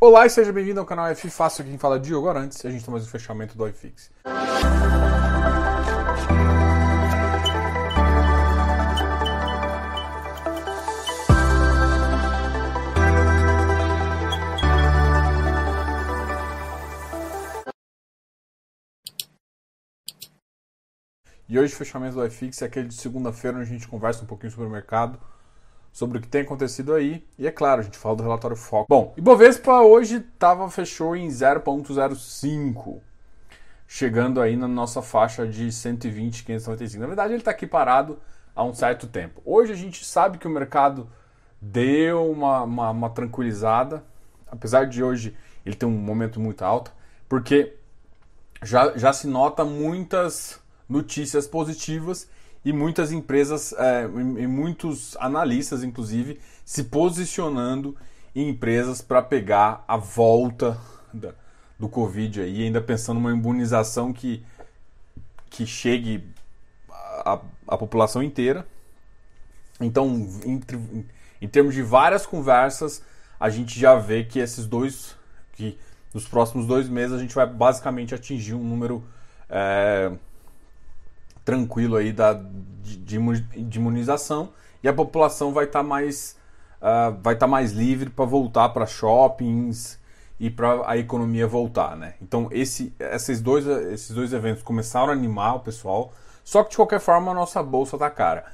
Olá e seja bem-vindo ao canal F Fácil, quem fala é Diogo Arantes e a gente tem mais um fechamento do iFix. E hoje o fechamento do iFix é aquele de segunda-feira onde a gente conversa um pouquinho sobre o mercado, sobre o que tem acontecido aí. E é claro, a gente fala do relatório Foco. Bom, Ibovespa hoje tava, fechou em 0,05, chegando aí na nossa faixa de 120, 595. Na verdade, ele está aqui parado há um certo tempo. Hoje a gente sabe que o mercado deu uma, uma, uma tranquilizada, apesar de hoje ele ter um momento muito alto, porque já, já se nota muitas notícias positivas e muitas empresas é, e muitos analistas, inclusive, se posicionando em empresas para pegar a volta da, do Covid aí, ainda pensando numa imunização que, que chegue a, a população inteira. Então, em, em termos de várias conversas, a gente já vê que esses dois, que nos próximos dois meses a gente vai basicamente atingir um número é, tranquilo aí da, de, de imunização e a população vai estar tá mais uh, vai tá mais livre para voltar para shoppings e para a economia voltar, né? Então esse, esses dois esses dois eventos começaram a animar o pessoal, só que de qualquer forma a nossa bolsa tá cara.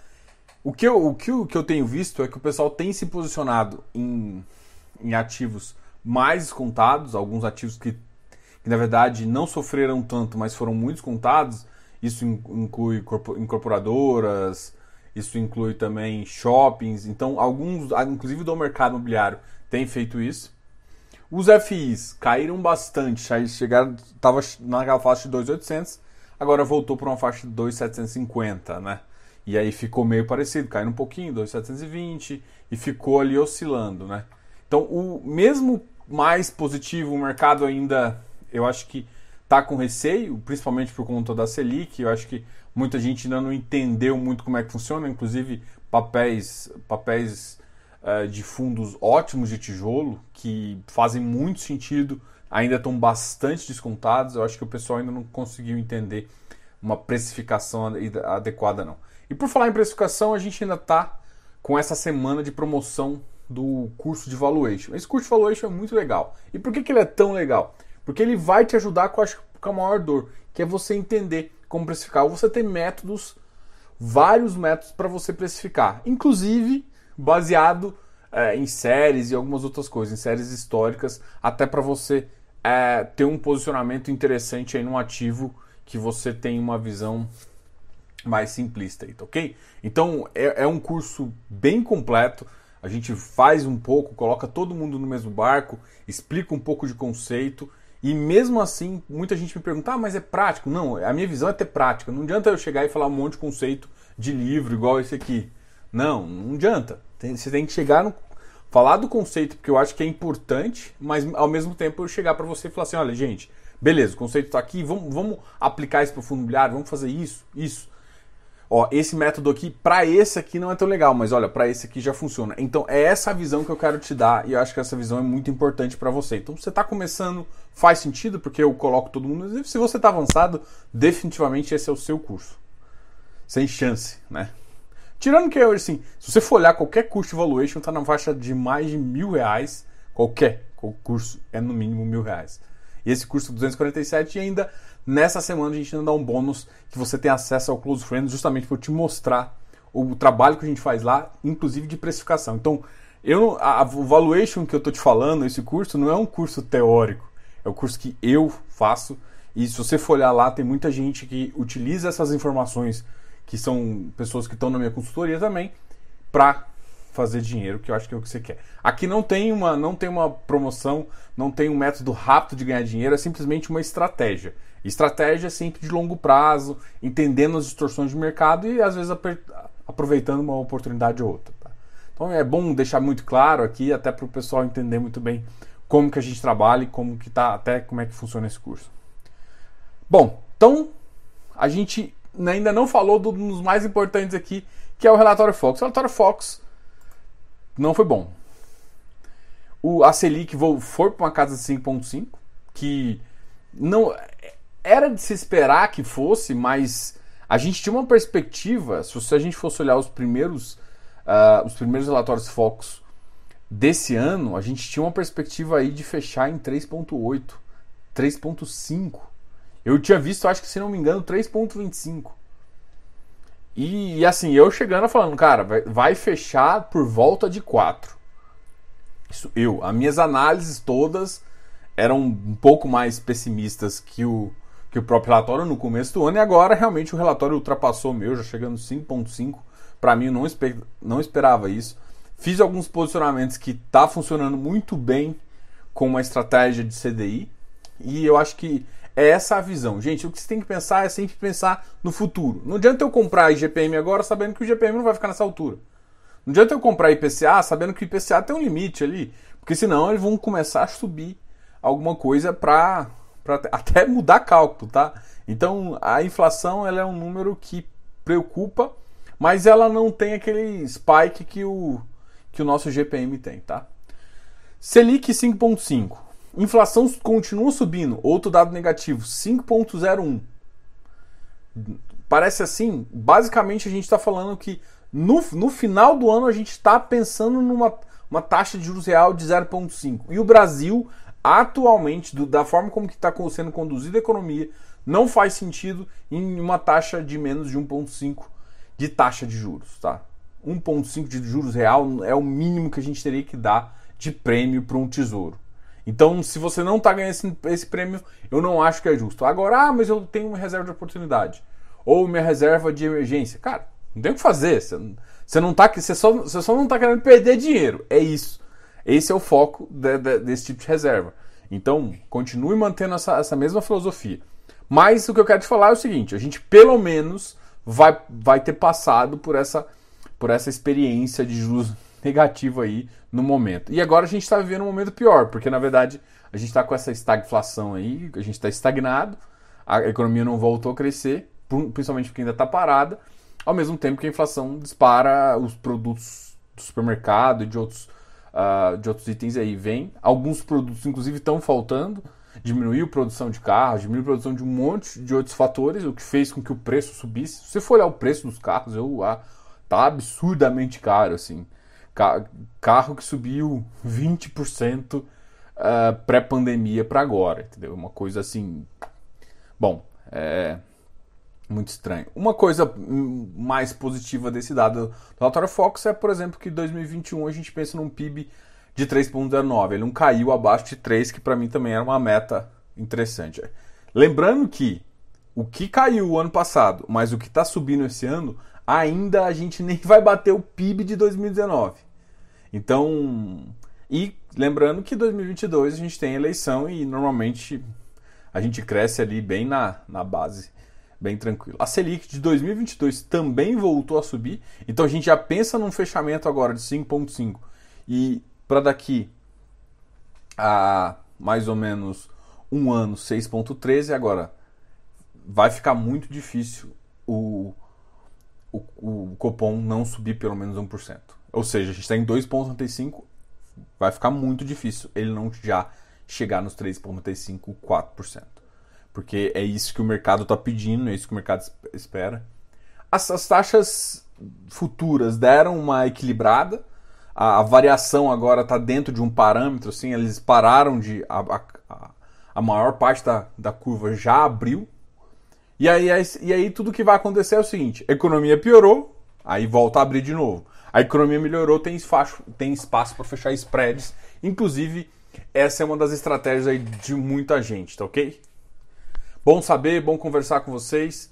O que eu, o que o que eu tenho visto é que o pessoal tem se posicionado em, em ativos mais descontados, alguns ativos que, que na verdade não sofreram tanto, mas foram muito descontados, isso inclui incorporadoras, isso inclui também shoppings. Então, alguns, inclusive do mercado imobiliário, têm feito isso. Os FIs caíram bastante, chegaram, estava naquela faixa de 2.800, agora voltou para uma faixa de 2.750, né? E aí ficou meio parecido, caindo um pouquinho, 2.720 e ficou ali oscilando, né? Então, o mesmo mais positivo, o mercado ainda, eu acho que está com receio, principalmente por conta da Selic. Eu acho que muita gente ainda não entendeu muito como é que funciona, inclusive papéis, papéis uh, de fundos ótimos de tijolo que fazem muito sentido, ainda estão bastante descontados. Eu acho que o pessoal ainda não conseguiu entender uma precificação adequada não. E por falar em precificação, a gente ainda está com essa semana de promoção do curso de valuation. Esse curso de valuation é muito legal. E por que, que ele é tão legal? Porque ele vai te ajudar com, com a maior dor, que é você entender como precificar. Ou você tem métodos, vários métodos para você precificar, inclusive baseado é, em séries e algumas outras coisas, em séries históricas, até para você é, ter um posicionamento interessante aí num ativo que você tem uma visão mais simplista, aí, tá ok? Então é, é um curso bem completo. A gente faz um pouco, coloca todo mundo no mesmo barco, explica um pouco de conceito e mesmo assim, muita gente me pergunta, ah, mas é prático? Não, a minha visão é ter prática. Não adianta eu chegar e falar um monte de conceito de livro igual esse aqui. Não, não adianta. Você tem que chegar no. Falar do conceito, porque eu acho que é importante, mas ao mesmo tempo eu chegar para você e falar assim: olha, gente, beleza, o conceito está aqui, vamos, vamos aplicar isso para o fundo imobiliário, vamos fazer isso, isso ó, esse método aqui, para esse aqui não é tão legal, mas olha, para esse aqui já funciona. Então é essa visão que eu quero te dar e eu acho que essa visão é muito importante para você. Então você está começando, faz sentido porque eu coloco todo mundo. Se você está avançado, definitivamente esse é o seu curso. Sem chance, né? Tirando que assim, se você for olhar qualquer curso de valuation, está na faixa de mais de mil reais. Qualquer curso é no mínimo mil reais. E esse curso 247 ainda Nessa semana a gente ainda dá um bônus que você tem acesso ao Close Friends justamente para te mostrar o trabalho que a gente faz lá, inclusive de precificação. Então, eu a, a valuation que eu estou te falando, esse curso não é um curso teórico, é o curso que eu faço. E se você for olhar lá, tem muita gente que utiliza essas informações, que são pessoas que estão na minha consultoria também, para fazer dinheiro, que eu acho que é o que você quer. Aqui não tem uma, não tem uma promoção, não tem um método rápido de ganhar dinheiro, é simplesmente uma estratégia. Estratégia sempre de longo prazo, entendendo as distorções de mercado e às vezes aproveitando uma oportunidade ou outra. Tá? Então é bom deixar muito claro aqui, até para o pessoal entender muito bem como que a gente trabalha e como que tá, até como é que funciona esse curso. Bom, então a gente ainda não falou dos mais importantes aqui, que é o relatório Fox. O relatório Fox não foi bom. o, a Selic foi para uma casa de 5,5, que não era de se esperar que fosse, mas a gente tinha uma perspectiva, se a gente fosse olhar os primeiros, uh, os primeiros relatórios focos desse ano, a gente tinha uma perspectiva aí de fechar em 3,8, 3,5. Eu tinha visto, acho que se não me engano, 3,25. E, e, assim, eu chegando falando, cara, vai, vai fechar por volta de 4. Isso eu. As minhas análises todas eram um pouco mais pessimistas que o, que o próprio relatório no começo do ano, e agora realmente o relatório ultrapassou o meu, já chegando 5.5. Para mim, eu não, esper, não esperava isso. Fiz alguns posicionamentos que tá funcionando muito bem com uma estratégia de CDI, e eu acho que é essa a visão. Gente, o que você tem que pensar é sempre pensar no futuro. Não adianta eu comprar IGPM agora sabendo que o IGPM não vai ficar nessa altura. Não adianta eu comprar IPCA sabendo que o IPCA tem um limite ali, porque senão eles vão começar a subir alguma coisa para até mudar cálculo, tá? Então a inflação ela é um número que preocupa, mas ela não tem aquele spike que o, que o nosso GPM tem, tá? Selic 5.5. Inflação continua subindo. Outro dado negativo, 5.01. Parece assim, basicamente a gente está falando que no, no final do ano, a gente está pensando numa uma taxa de juros real de 0,5. E o Brasil, atualmente, do, da forma como está sendo conduzida a economia, não faz sentido em uma taxa de menos de 1,5 de taxa de juros. Tá? 1,5 de juros real é o mínimo que a gente teria que dar de prêmio para um tesouro. Então, se você não está ganhando esse, esse, prêmio, eu não acho que é justo. Agora, ah, mas eu tenho uma reserva de oportunidade. Ou minha reserva de emergência. Cara, não tem o que fazer. Você não tá, você só, você só não está querendo perder dinheiro. É isso. Esse é o foco de, de, desse tipo de reserva. Então, continue mantendo essa, essa mesma filosofia. Mas o que eu quero te falar é o seguinte: a gente pelo menos vai, vai ter passado por essa, por essa experiência de juros negativo aí no momento. E agora a gente está vivendo um momento pior, porque na verdade a gente está com essa estagflação aí, a gente está estagnado, a economia não voltou a crescer, principalmente porque ainda está parada ao mesmo tempo que a inflação dispara os produtos do supermercado e de outros, uh, de outros itens aí. Vem. Alguns produtos, inclusive, estão faltando. Diminuiu a produção de carros, diminuiu a produção de um monte de outros fatores, o que fez com que o preço subisse. Se você for olhar o preço dos carros, eu, ah, tá absurdamente caro, assim. carro que subiu 20% uh, ah, pré-pandemia para agora, entendeu? Uma coisa assim. Bom, é muito estranho. Uma coisa mais positiva desse dado do relatório Fox é, por exemplo, que em 2021 a gente pensa num PIB de 3,09. Ele não caiu abaixo de 3, que para mim também era uma meta interessante. Lembrando que o que caiu o ano passado, mas o que está subindo esse ano, ainda a gente nem vai bater o PIB de 2019. Então, e lembrando que 2022 a gente tem eleição e normalmente a gente cresce ali bem na, na base bem tranquilo. A Selic de 2022 também voltou a subir, então a gente já pensa num fechamento agora de 5,5 e para daqui a mais ou menos um ano 6,13. Agora vai ficar muito difícil o, o, o Copom não subir pelo menos 1%. Ou seja, a gente está em 2,95, vai ficar muito difícil ele não já chegar nos 3,95, 4% porque é isso que o mercado está pedindo, é isso que o mercado espera. As, as taxas futuras deram uma equilibrada, a, a variação agora está dentro de um parâmetro, assim, eles pararam de. A, a, a maior parte da, da curva já abriu. E aí, e aí tudo que vai acontecer é o seguinte: a economia piorou, aí volta a abrir de novo. A economia melhorou, tem espaço, tem espaço para fechar spreads. Inclusive, essa é uma das estratégias aí de muita gente, tá ok? Bom saber, bom conversar com vocês.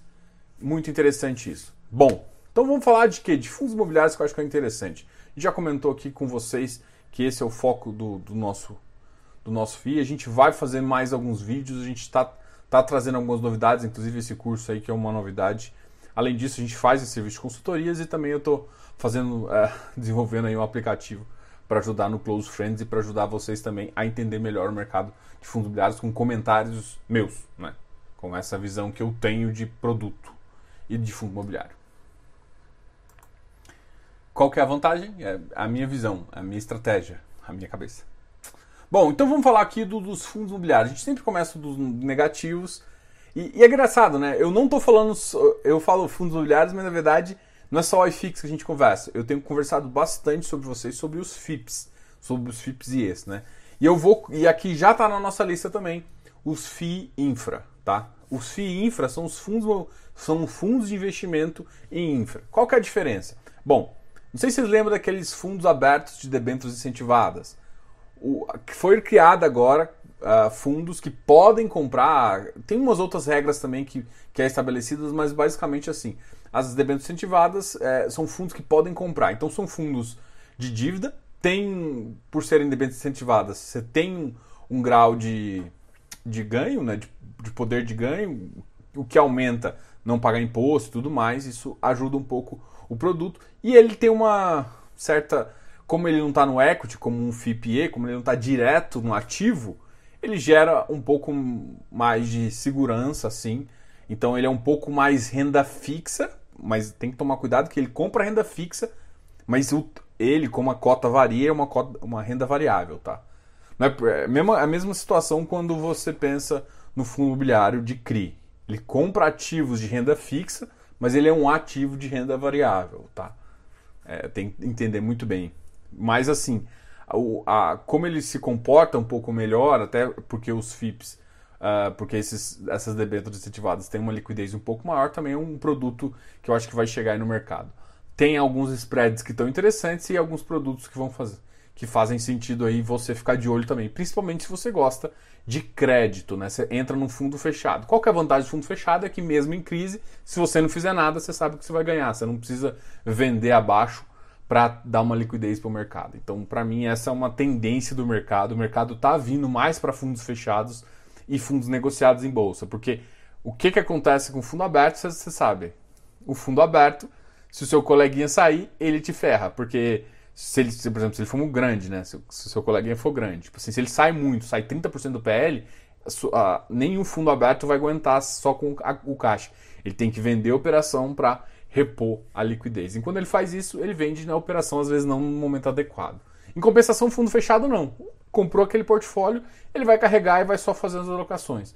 Muito interessante isso. Bom, então vamos falar de quê? De fundos imobiliários que eu acho que é interessante. Já comentou aqui com vocês que esse é o foco do, do nosso do nosso FII. A gente vai fazer mais alguns vídeos, a gente está tá trazendo algumas novidades, inclusive esse curso aí que é uma novidade. Além disso, a gente faz esse serviço de consultorias e também eu estou fazendo, é, desenvolvendo aí um aplicativo para ajudar no Close Friends e para ajudar vocês também a entender melhor o mercado de fundos imobiliários com comentários meus, né? Com essa visão que eu tenho de produto e de fundo imobiliário. Qual que é a vantagem? É a minha visão, a minha estratégia, a minha cabeça. Bom, então vamos falar aqui do, dos fundos imobiliários. A gente sempre começa dos negativos. E, e é engraçado, né? Eu não tô falando. Eu falo fundos imobiliários, mas na verdade não é só o iFix que a gente conversa. Eu tenho conversado bastante sobre vocês sobre os FIPS, sobre os FIPS e ES, né? E eu vou. E aqui já está na nossa lista também os FI Infra, tá? Os FI Infra são os fundos, são fundos de investimento em infra. Qual que é a diferença? Bom, não sei se vocês lembram daqueles fundos abertos de debêntures incentivadas. O, foi criado agora uh, fundos que podem comprar. Tem umas outras regras também que, que é estabelecidas, mas basicamente assim. As debêntures incentivadas é, são fundos que podem comprar. Então são fundos de dívida. Tem, por serem debêntures incentivadas, você tem um, um grau de, de ganho, né, de, de poder de ganho, o que aumenta não pagar imposto e tudo mais. Isso ajuda um pouco o produto. E ele tem uma certa. Como ele não está no equity, como um FIPE, como ele não está direto no ativo, ele gera um pouco mais de segurança, assim. Então ele é um pouco mais renda fixa, mas tem que tomar cuidado que ele compra renda fixa, mas ele, como a cota varia, é uma, cota, uma renda variável, tá? Não é, é mesma, a mesma situação quando você pensa no fundo imobiliário de CRI. Ele compra ativos de renda fixa, mas ele é um ativo de renda variável, tá? É, tem que entender muito bem. Mas assim, a, a, como ele se comporta um pouco melhor, até porque os FIPS, uh, porque esses, essas debêntures incentivadas têm uma liquidez um pouco maior, também é um produto que eu acho que vai chegar aí no mercado. Tem alguns spreads que estão interessantes e alguns produtos que vão fazer que fazem sentido aí você ficar de olho também, principalmente se você gosta de crédito, né? Você entra num fundo fechado. Qual que é a vantagem do fundo fechado? É que mesmo em crise, se você não fizer nada, você sabe que você vai ganhar. Você não precisa vender abaixo para dar uma liquidez para o mercado. Então, para mim, essa é uma tendência do mercado. O mercado está vindo mais para fundos fechados e fundos negociados em bolsa, porque o que, que acontece com o fundo aberto, você, sabe. O fundo aberto, se o seu coleguinha sair, ele te ferra, porque se ele, por exemplo, se ele for muito grande, né? Se, se o seu coleguinha for grande, tipo assim, se ele sai muito, sai 30% do PL, a, nenhum fundo aberto vai aguentar só com a, o caixa. Ele tem que vender a operação para repor a liquidez. Enquanto ele faz isso, ele vende na operação, às vezes não no momento adequado. Em compensação, fundo fechado não. Comprou aquele portfólio, ele vai carregar e vai só fazer as alocações.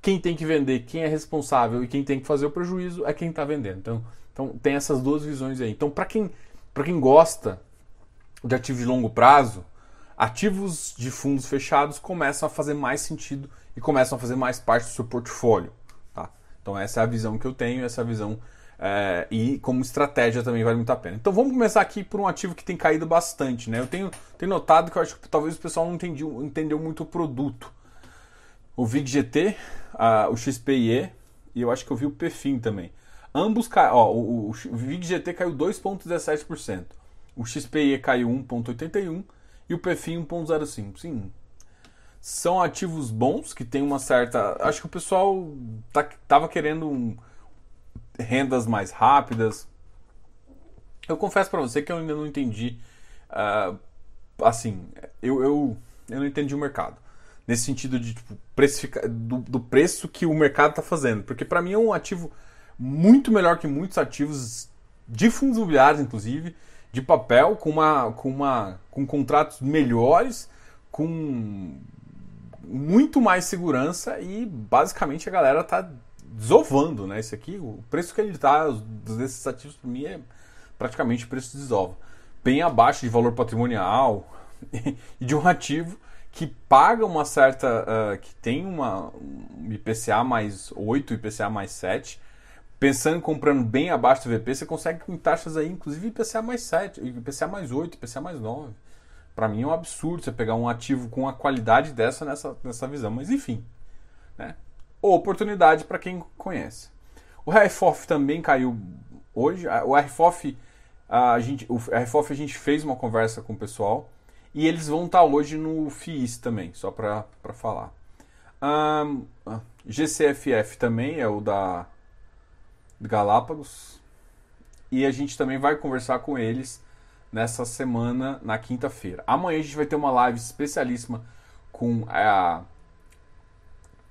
Quem tem que vender, quem é responsável e quem tem que fazer o prejuízo é quem está vendendo. Então, então tem essas duas visões aí. Então, para quem, quem gosta de ativos de longo prazo, ativos de fundos fechados começam a fazer mais sentido e começam a fazer mais parte do seu portfólio. Tá? Então essa é a visão que eu tenho, essa é visão é, e como estratégia também vale muito a pena. Então vamos começar aqui por um ativo que tem caído bastante. Né? Eu tenho, tenho notado que eu acho que talvez o pessoal não entendeu, entendeu muito o produto. O VIG-GT, o XPIE e eu acho que eu vi o PFIM também. Ambos caem. O, o, o VIG-GT caiu 2,17% o XPE caiu 1,81 e o PFI 1,05. Sim, são ativos bons que tem uma certa. Acho que o pessoal tá, tava querendo um, rendas mais rápidas. Eu confesso para você que eu ainda não entendi. Uh, assim, eu, eu, eu não entendi o mercado. Nesse sentido de tipo, do, do preço que o mercado está fazendo. Porque para mim é um ativo muito melhor que muitos ativos de fundos imobiliários, inclusive de papel com uma com uma com contratos melhores, com muito mais segurança e basicamente a galera tá desovando, né? Esse aqui, o preço que ele tá desses ativos para mim é praticamente o preço de desova, bem abaixo de valor patrimonial e de um ativo que paga uma certa uh, que tem uma um IPCA mais 8, IPCA mais 7 pensando em comprando bem abaixo do VP, você consegue com taxas aí, inclusive IPCA mais 7, IPCA mais 8, IPCA mais 9. Para mim é um absurdo você pegar um ativo com a qualidade dessa nessa, nessa visão, mas enfim. Né? Oportunidade para quem conhece. O RFOF também caiu hoje. O RFOF a gente, o RFOF a gente fez uma conversa com o pessoal e eles vão estar hoje no FIIs também, só para falar. Um, GCFF também é o da Galápagos. E a gente também vai conversar com eles nessa semana, na quinta-feira. Amanhã a gente vai ter uma live especialíssima com a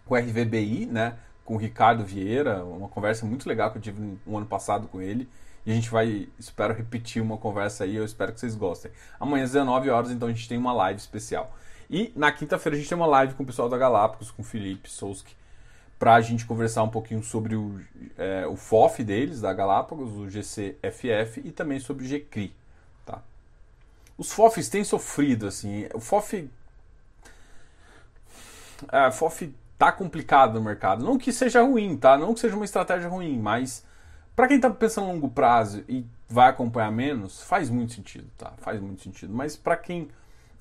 com RVBI, né? Com o Ricardo Vieira, uma conversa muito legal que eu tive no ano passado com ele. E a gente vai, espero repetir uma conversa aí, eu espero que vocês gostem. Amanhã às 19 horas, então a gente tem uma live especial. E na quinta-feira a gente tem uma live com o pessoal da Galápagos, com o Felipe Souski, para a gente conversar um pouquinho sobre o, é, o FOF deles, da Galápagos, o GCFF, e também sobre o GCRI. Tá? Os FOFs têm sofrido, assim, o FOF... É, FOF tá complicado no mercado. Não que seja ruim, tá? Não que seja uma estratégia ruim, mas para quem está pensando a longo prazo e vai acompanhar menos, faz muito sentido, tá? Faz muito sentido. Mas para quem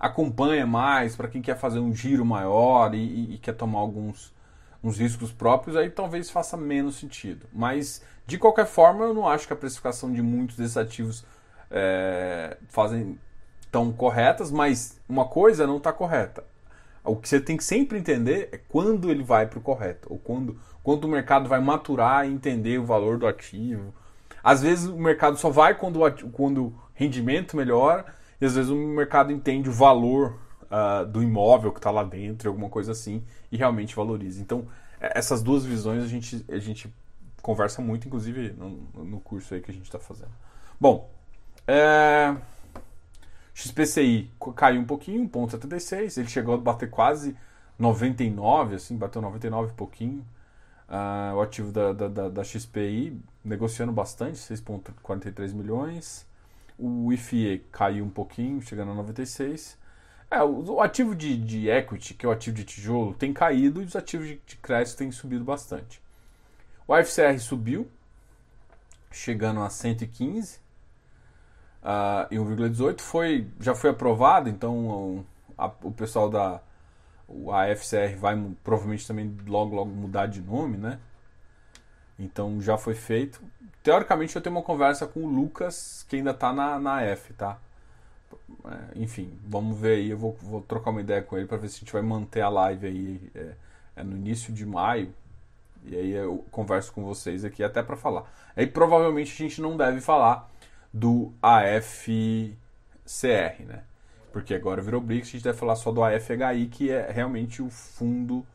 acompanha mais, para quem quer fazer um giro maior e, e, e quer tomar alguns uns riscos próprios, aí talvez faça menos sentido. Mas, de qualquer forma, eu não acho que a precificação de muitos desses ativos é, fazem tão corretas, mas uma coisa não está correta. O que você tem que sempre entender é quando ele vai para o correto, ou quando quando o mercado vai maturar e entender o valor do ativo. Às vezes o mercado só vai quando o, quando o rendimento melhora, e às vezes o mercado entende o valor uh, do imóvel que está lá dentro, alguma coisa assim, e realmente valoriza. Então, é, essas duas visões a gente, a gente conversa muito, inclusive no, no curso aí que a gente está fazendo. Bom, é... XPCI caiu um pouquinho, 1,76, ele chegou a bater quase 99, assim, bateu 99 e pouquinho. Uh, o ativo da, da, da, da, XPI negociando bastante, 6,43 milhões. O IFE caiu um pouquinho, chegando a 96. É, o, o ativo de, de, equity, que é o ativo de tijolo, tem caído e os ativos de, de crédito têm subido bastante. O FCR subiu, chegando a 115 uh, e 1,18. Foi, já foi aprovado, então a, o pessoal da a FCR vai provavelmente também logo logo mudar de nome, né? Então já foi feito. Teoricamente eu tenho uma conversa com o Lucas, que ainda está na, na F, tá? É, enfim, vamos ver aí. Eu vou, vou trocar uma ideia com ele para ver se a gente vai manter a live aí é, é no início de maio. E aí eu converso com vocês aqui até para falar. Aí provavelmente a gente não deve falar do AFCR, né? porque agora virou BRICS, a gente deve falar só do AFHI, que é realmente o fundo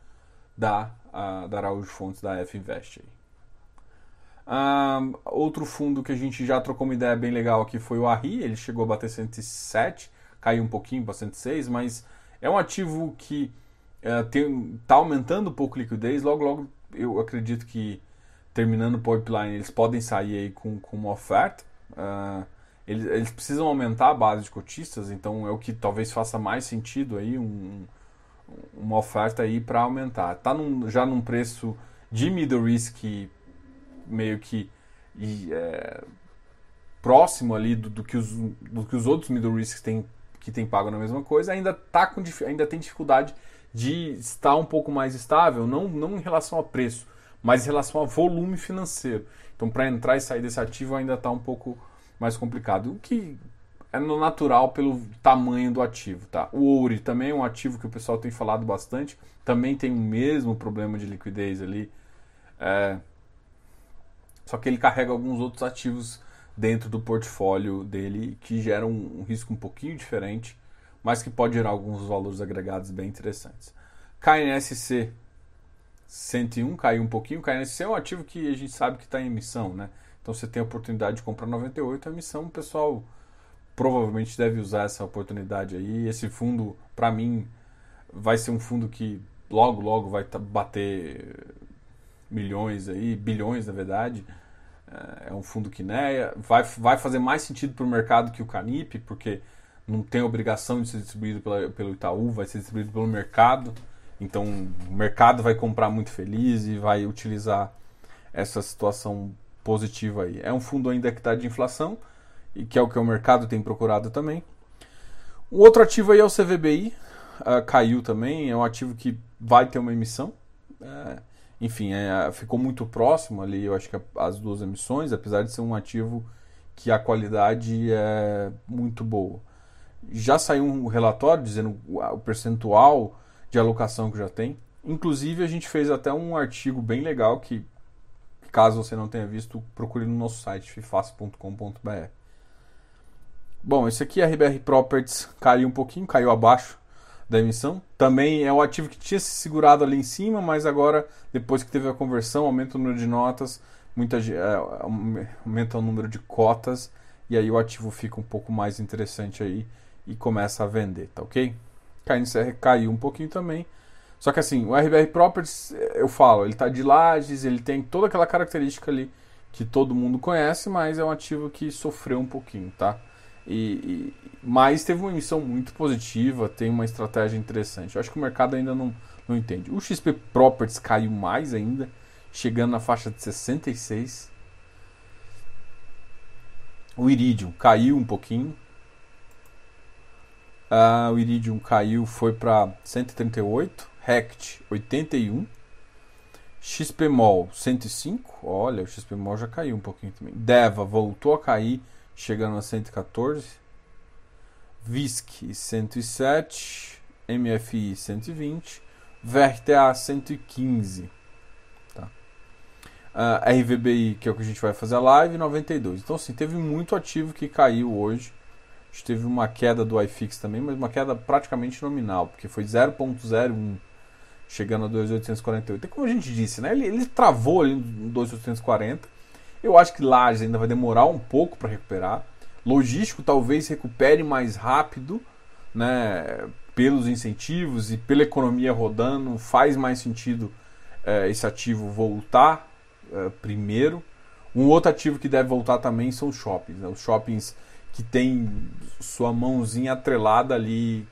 da, a, da Araújo Fontes, da AF Invest. Outro fundo que a gente já trocou uma ideia bem legal aqui foi o ARRI, ele chegou a bater 107, caiu um pouquinho para 106, mas é um ativo que está uh, aumentando um pouco a liquidez, logo logo eu acredito que terminando o pipeline eles podem sair aí com, com uma oferta. Eles, eles, precisam aumentar a base de cotistas, então é o que talvez faça mais sentido aí um, uma oferta aí para aumentar. Está já num preço de middle risk meio que é, próximo ali do, do, que os, do que os outros middle risks têm, que têm pago na mesma coisa, ainda, tá com, ainda tem dificuldade de estar um pouco mais estável, não, não em relação a preço, mas em relação a volume financeiro. Então, para entrar e sair desse ativo ainda está um pouco mais complicado. O que é natural pelo tamanho do ativo, tá? O ouro também é um ativo que o pessoal tem falado bastante, também tem o mesmo problema de liquidez ali, é... só que ele carrega alguns outros ativos dentro do portfólio dele que geram um, risco um pouquinho diferente, mas que pode gerar alguns valores agregados bem interessantes. KNSC 101 caiu um pouquinho. KNSC é um ativo que a gente sabe que está em emissão, né? Então você tem a oportunidade de comprar 98 a emissão, o pessoal provavelmente deve usar essa oportunidade aí. Esse fundo, para mim, vai ser um fundo que logo, logo vai bater milhões aí, bilhões na verdade. É, é um fundo que né, vai, vai fazer mais sentido para o mercado que o Canip, porque não tem obrigação de ser distribuído pela, pelo Itaú, vai ser distribuído pelo mercado. Então o mercado vai comprar muito feliz e vai utilizar essa situação positivo aí. É um fundo ainda que está de inflação, e que é o que o mercado tem procurado também. O outro ativo aí é o CVBI, uh, ah, caiu também, é um ativo que vai ter uma emissão. Uh, enfim, é, ficou muito próximo ali, eu acho que as duas emissões, apesar de ser um ativo que a qualidade é muito boa. Já saiu um relatório dizendo o percentual de alocação que já tem. Inclusive, a gente fez até um artigo bem legal que Caso você não tenha visto, procure no nosso site fifaço.com.br. Bom, esse aqui, a RBR Properties, caiu um pouquinho, caiu abaixo da emissão. Também é o ativo que tinha se segurado ali em cima, mas agora, depois que teve a conversão, aumenta o número de notas, muita, é, aumenta o número de cotas, e aí o ativo fica um pouco mais interessante aí e começa a vender, tá ok? KNCR caiu um pouquinho também. Só que assim, o RBR Properties, eu falo, ele está de lajes, ele tem toda aquela característica ali que todo mundo conhece, mas é um ativo que sofreu um pouquinho, tá? E, e, mas teve uma emissão muito positiva, tem uma estratégia interessante. Eu acho que o mercado ainda não, não entende. O XP Properties caiu mais ainda, chegando na faixa de 66. O Iridium caiu um pouquinho. Uh, o Iridium caiu, foi para 138. Rect 81. XPMOL 105. Olha, o XPMOL já caiu um pouquinho também. Deva voltou a cair, chegando a 114. VISC 107. MFI 120. VRTA 115. Tá. Uh, RVBI, que é o que a gente vai fazer a live, 92. Então, assim, teve muito ativo que caiu hoje. A gente teve uma queda do iFix também, mas uma queda praticamente nominal, porque foi 0,01 chegando a 2.848. É como a gente disse, né? Ele, ele travou ali no 2.840. Eu acho que Lages ainda vai demorar um pouco para recuperar. Logístico talvez recupere mais rápido, né? Pelos incentivos e pela economia rodando, faz mais sentido é, esse ativo voltar é, primeiro. Um outro ativo que deve voltar também são os shoppings. Né? Os shoppings que tem sua mãozinha atrelada ali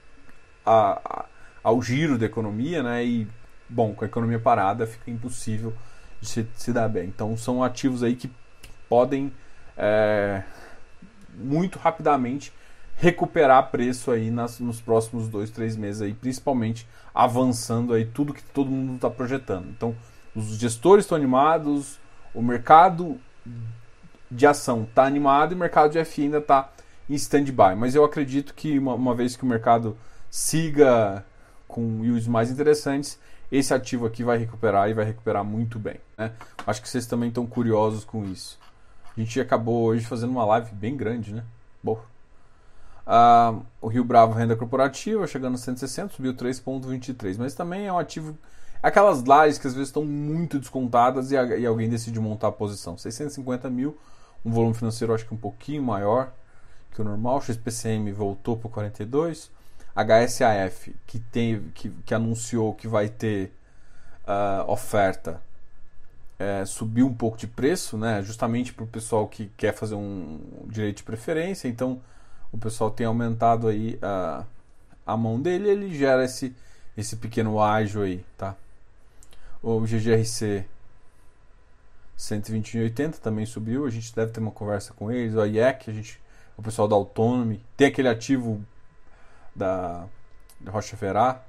a, a ao giro da economia, né? E, bom, com a economia parada fica impossível de se, se dar bem. Então, são ativos aí que podem é, muito rapidamente recuperar preço aí nas, nos próximos dois, três meses aí, principalmente avançando aí tudo que todo mundo está projetando. Então, os gestores estão animados, o mercado de ação está animado e o mercado de FI ainda está em stand-by. Mas eu acredito que uma, uma, vez que o mercado siga com yields mais interessantes, esse ativo aqui vai recuperar e vai recuperar muito bem. Né? Acho que vocês também estão curiosos com isso. A gente acabou hoje fazendo uma live bem grande, né? Bom. Ah, o Rio Bravo renda corporativa chegando a 160, subiu 3,23. Mas também é um ativo. Aquelas lives que às vezes estão muito descontadas e, e alguém decide montar a posição. 650 mil, um volume financeiro acho que um pouquinho maior que o normal. XPCM voltou para 42. HSAF, que, tem, que, que anunciou que vai ter uh, oferta, é, subiu um pouco de preço, né? justamente para o pessoal que quer fazer um direito de preferência. Então, o pessoal tem aumentado aí uh, a mão dele ele gera esse, esse pequeno ágio aí. Tá? O GGRC 121,80 também subiu. A gente deve ter uma conversa com eles. O IEC, a gente, o pessoal da Autonomy. Tem aquele ativo da, Rocha Verá,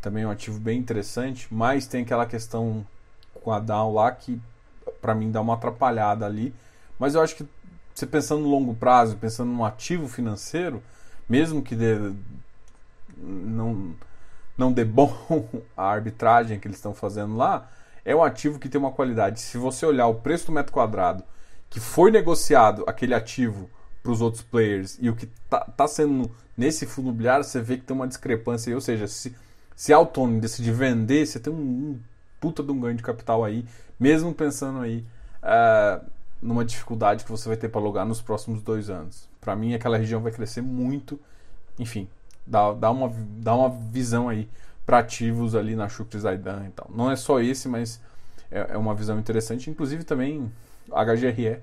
também é um ativo bem interessante, mas tem aquela questão com a Dow lá que para mim dá uma atrapalhada ali. Mas eu acho que você pensando no longo prazo, pensando num ativo financeiro, mesmo que dê, não, não dê bom a arbitragem que eles estão fazendo lá, é um ativo que tem uma qualidade. Se você olhar o preço do metro quadrado que foi negociado aquele ativo para os outros players e o que está tá sendo nesse fundo imobiliário, você vê que tem uma discrepância. Ou seja, se, se a Autônomo decidir vender, você tem um, um, puta de um ganho de capital aí, mesmo pensando aí uh, numa dificuldade que você vai ter para alugar nos próximos dois anos. Para mim, aquela região vai crescer muito. Enfim, dá, dá, uma, dá uma visão aí para ativos ali na Shukri Zaidan e tal. Não é só esse, mas é, é uma visão interessante. Inclusive também HGRE,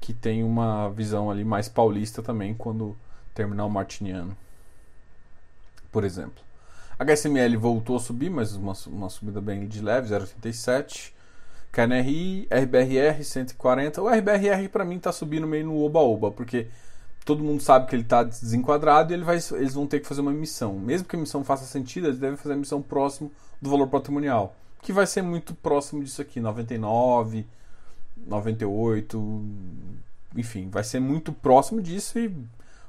que tem uma visão ali mais paulista também quando terminal martiniano, por exemplo. HSML voltou a subir, mas uma, uma subida bem de leve, 0,87. KNRI, RBRR 140. O RBRR para mim está subindo meio no oba-oba, porque todo mundo sabe que ele está desenquadrado e ele vai, eles vão ter que fazer uma emissão. Mesmo que a emissão faça sentido, eles devem fazer a emissão próximo do valor patrimonial, que vai ser muito próximo disso aqui, 99, 98, enfim, vai ser muito próximo disso e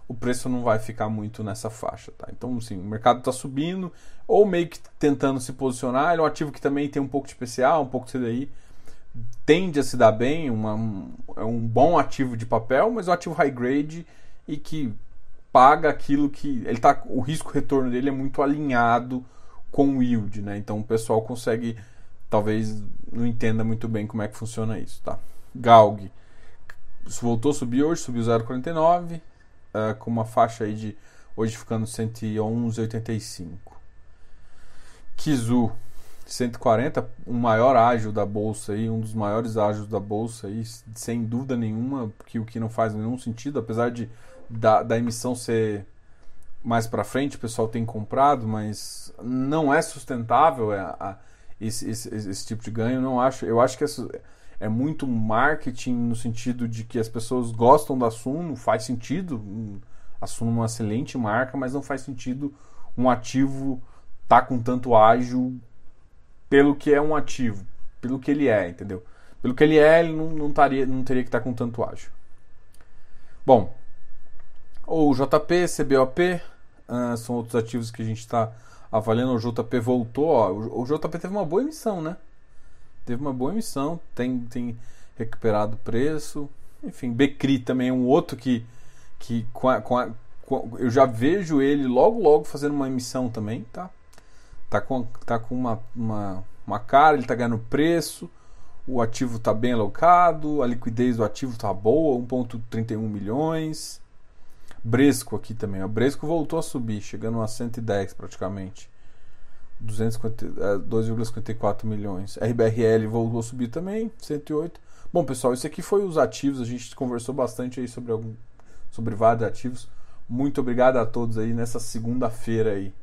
o preço não vai ficar muito nessa faixa, tá? Então, assim, o mercado está subindo ou meio que tentando se posicionar. Ele é um ativo que também tem um pouco de especial, um pouco de CDI, tende a se dar bem, uma, um, é um bom ativo de papel, mas é um ativo high grade e que paga aquilo que ele tá, o risco retorno dele é muito alinhado com o yield, né? Então o pessoal consegue talvez não entenda muito bem como é que funciona isso, tá? Galg voltou a subir hoje, subiu 0,49 uh, com uma faixa aí de hoje ficando 111,85. Kizu 140, o um maior ágio da bolsa aí, um dos maiores ágios da bolsa aí, sem dúvida nenhuma, que o que não faz nenhum sentido, apesar de da, da emissão ser mais para frente, o pessoal tem comprado, mas não é sustentável é, a, esse, esse, esse, tipo de ganho. Não acho. Eu acho que essa, é muito marketing no sentido de que as pessoas gostam da Suno, faz sentido. A Suno é uma excelente marca, mas não faz sentido um ativo tá com tanto ágil pelo que é um ativo, pelo que ele é, entendeu? Pelo que ele é, ele não, não, taria, não teria que estar tá com tanto ágil. Bom, o JP, CBOP, uh, são outros ativos que a gente está avaliando. O JP voltou, ó, o JP teve uma boa emissão, né? Teve uma boa emissão, tem, tem recuperado preço. Enfim, Becri também é um outro que, que com a, com a, com, eu já vejo ele logo logo fazendo uma emissão também, tá? Tá com, tá com uma, uma, uma cara, ele está ganhando preço, o ativo está bem alocado, a liquidez do ativo está boa, 1,31 milhões. Bresco aqui também, o Bresco voltou a subir, chegando a 110 praticamente. 2,54 é, milhões. RBRL voltou a subir também, 108. Bom, pessoal, isso aqui foi os ativos. A gente conversou bastante aí sobre algum, sobre vários ativos. Muito obrigado a todos aí nessa segunda-feira aí.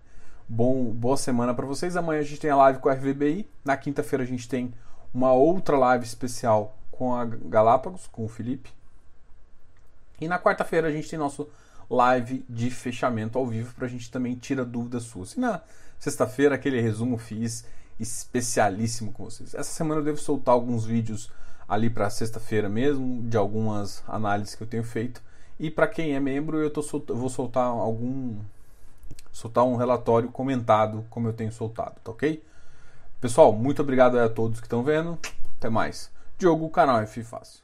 Bom, boa semana para vocês. Amanhã a gente tem a live com a RVBI. Na quinta-feira a gente tem uma outra live especial com a Galápagos, com o Felipe. E na quarta-feira a gente tem nosso live de fechamento ao vivo para a gente também tirar dúvidas suas. E na sexta-feira aquele resumo fiz especialíssimo com vocês. Essa semana eu devo soltar alguns vídeos ali para sexta-feira mesmo, de algumas análises que eu tenho feito. E para quem é membro, eu, tô vou soltar algum soltar um relatório comentado, como eu tenho soltado, tá ok? Pessoal, muito obrigado a todos que estão vendo. Até mais. Diogo, canal F Fácil.